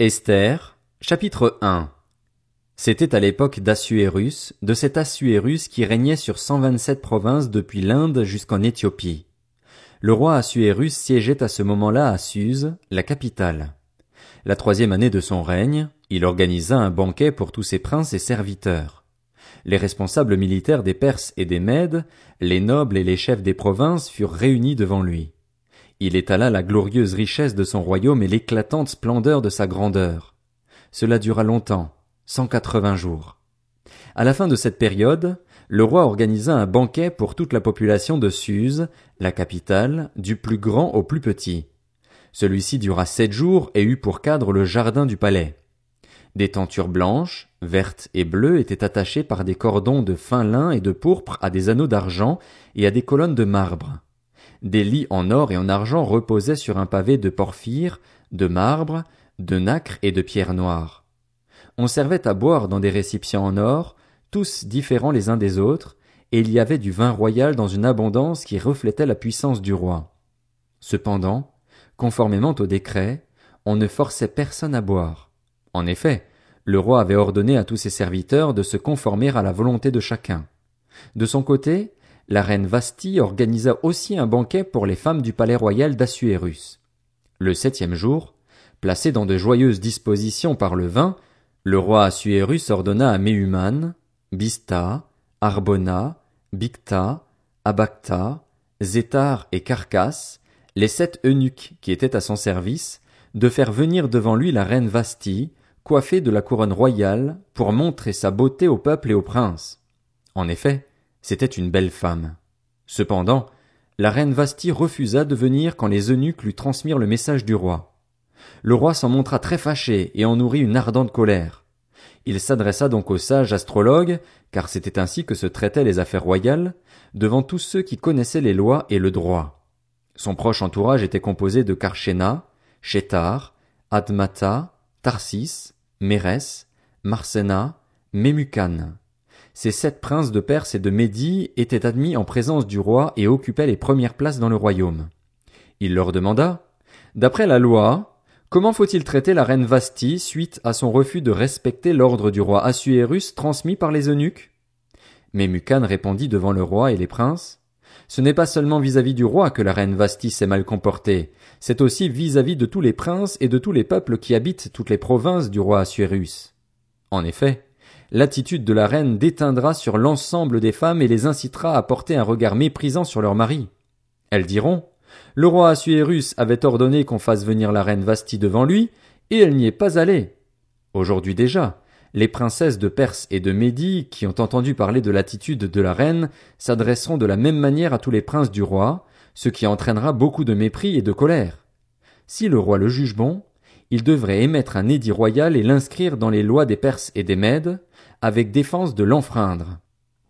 Esther, chapitre 1 C'était à l'époque d'Assuérus, de cet Assuérus qui régnait sur cent vingt-sept provinces depuis l'Inde jusqu'en Éthiopie. Le roi Assuérus siégeait à ce moment-là à Suse, la capitale. La troisième année de son règne, il organisa un banquet pour tous ses princes et serviteurs. Les responsables militaires des Perses et des Mèdes, les nobles et les chefs des provinces furent réunis devant lui. Il étala la glorieuse richesse de son royaume et l'éclatante splendeur de sa grandeur. Cela dura longtemps, cent quatre-vingts jours. À la fin de cette période, le roi organisa un banquet pour toute la population de Suse, la capitale, du plus grand au plus petit. Celui-ci dura sept jours et eut pour cadre le jardin du palais. Des tentures blanches, vertes et bleues étaient attachées par des cordons de fin lin et de pourpre à des anneaux d'argent et à des colonnes de marbre. Des lits en or et en argent reposaient sur un pavé de porphyre, de marbre, de nacre et de pierre noire. On servait à boire dans des récipients en or, tous différents les uns des autres, et il y avait du vin royal dans une abondance qui reflétait la puissance du roi. Cependant, conformément au décret, on ne forçait personne à boire. En effet, le roi avait ordonné à tous ses serviteurs de se conformer à la volonté de chacun. De son côté, la reine Vasti organisa aussi un banquet pour les femmes du palais royal d'Assuérus. Le septième jour, placé dans de joyeuses dispositions par le vin, le roi Assuérus ordonna à Méhuman, Bista, Arbona, Bicta, Abacta, Zétar et Carcasse, les sept eunuques qui étaient à son service, de faire venir devant lui la reine Vasti, coiffée de la couronne royale, pour montrer sa beauté au peuple et aux princes. En effet, c'était une belle femme. Cependant, la reine Vasti refusa de venir quand les eunuques lui transmirent le message du roi. Le roi s'en montra très fâché et en nourrit une ardente colère. Il s'adressa donc aux sages astrologues, car c'était ainsi que se traitaient les affaires royales, devant tous ceux qui connaissaient les lois et le droit. Son proche entourage était composé de Karshena, Shetar, Admata, Tarsis, Mérès, Marsena, Memucan. Ces sept princes de Perse et de Médie étaient admis en présence du roi et occupaient les premières places dans le royaume. Il leur demanda, D'après la loi, comment faut-il traiter la reine Vasti suite à son refus de respecter l'ordre du roi Assuérus transmis par les eunuques? Mais Mucan répondit devant le roi et les princes, Ce n'est pas seulement vis-à-vis du roi que la reine Vasti s'est mal comportée, c'est aussi vis-à-vis -vis de tous les princes et de tous les peuples qui habitent toutes les provinces du roi Assuérus. En effet, l'attitude de la reine déteindra sur l'ensemble des femmes et les incitera à porter un regard méprisant sur leur mari. Elles diront, le roi Assuérus avait ordonné qu'on fasse venir la reine Vasti devant lui, et elle n'y est pas allée. Aujourd'hui déjà, les princesses de Perse et de Médie, qui ont entendu parler de l'attitude de la reine, s'adresseront de la même manière à tous les princes du roi, ce qui entraînera beaucoup de mépris et de colère. Si le roi le juge bon, il devrait émettre un édit royal et l'inscrire dans les lois des Perses et des Mèdes, avec défense de l'enfreindre.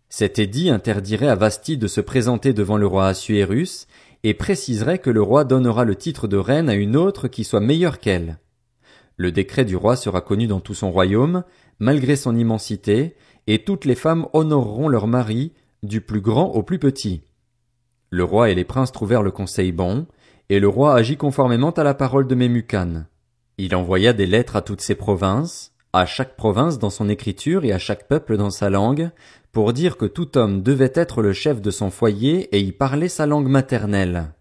Cet édit interdirait à Vasti de se présenter devant le roi Assuérus et préciserait que le roi donnera le titre de reine à une autre qui soit meilleure qu'elle. Le décret du roi sera connu dans tout son royaume, malgré son immensité, et toutes les femmes honoreront leur mari, du plus grand au plus petit. Le roi et les princes trouvèrent le conseil bon, et le roi agit conformément à la parole de Mémucan. Il envoya des lettres à toutes ses provinces, à chaque province dans son écriture et à chaque peuple dans sa langue, pour dire que tout homme devait être le chef de son foyer et y parler sa langue maternelle.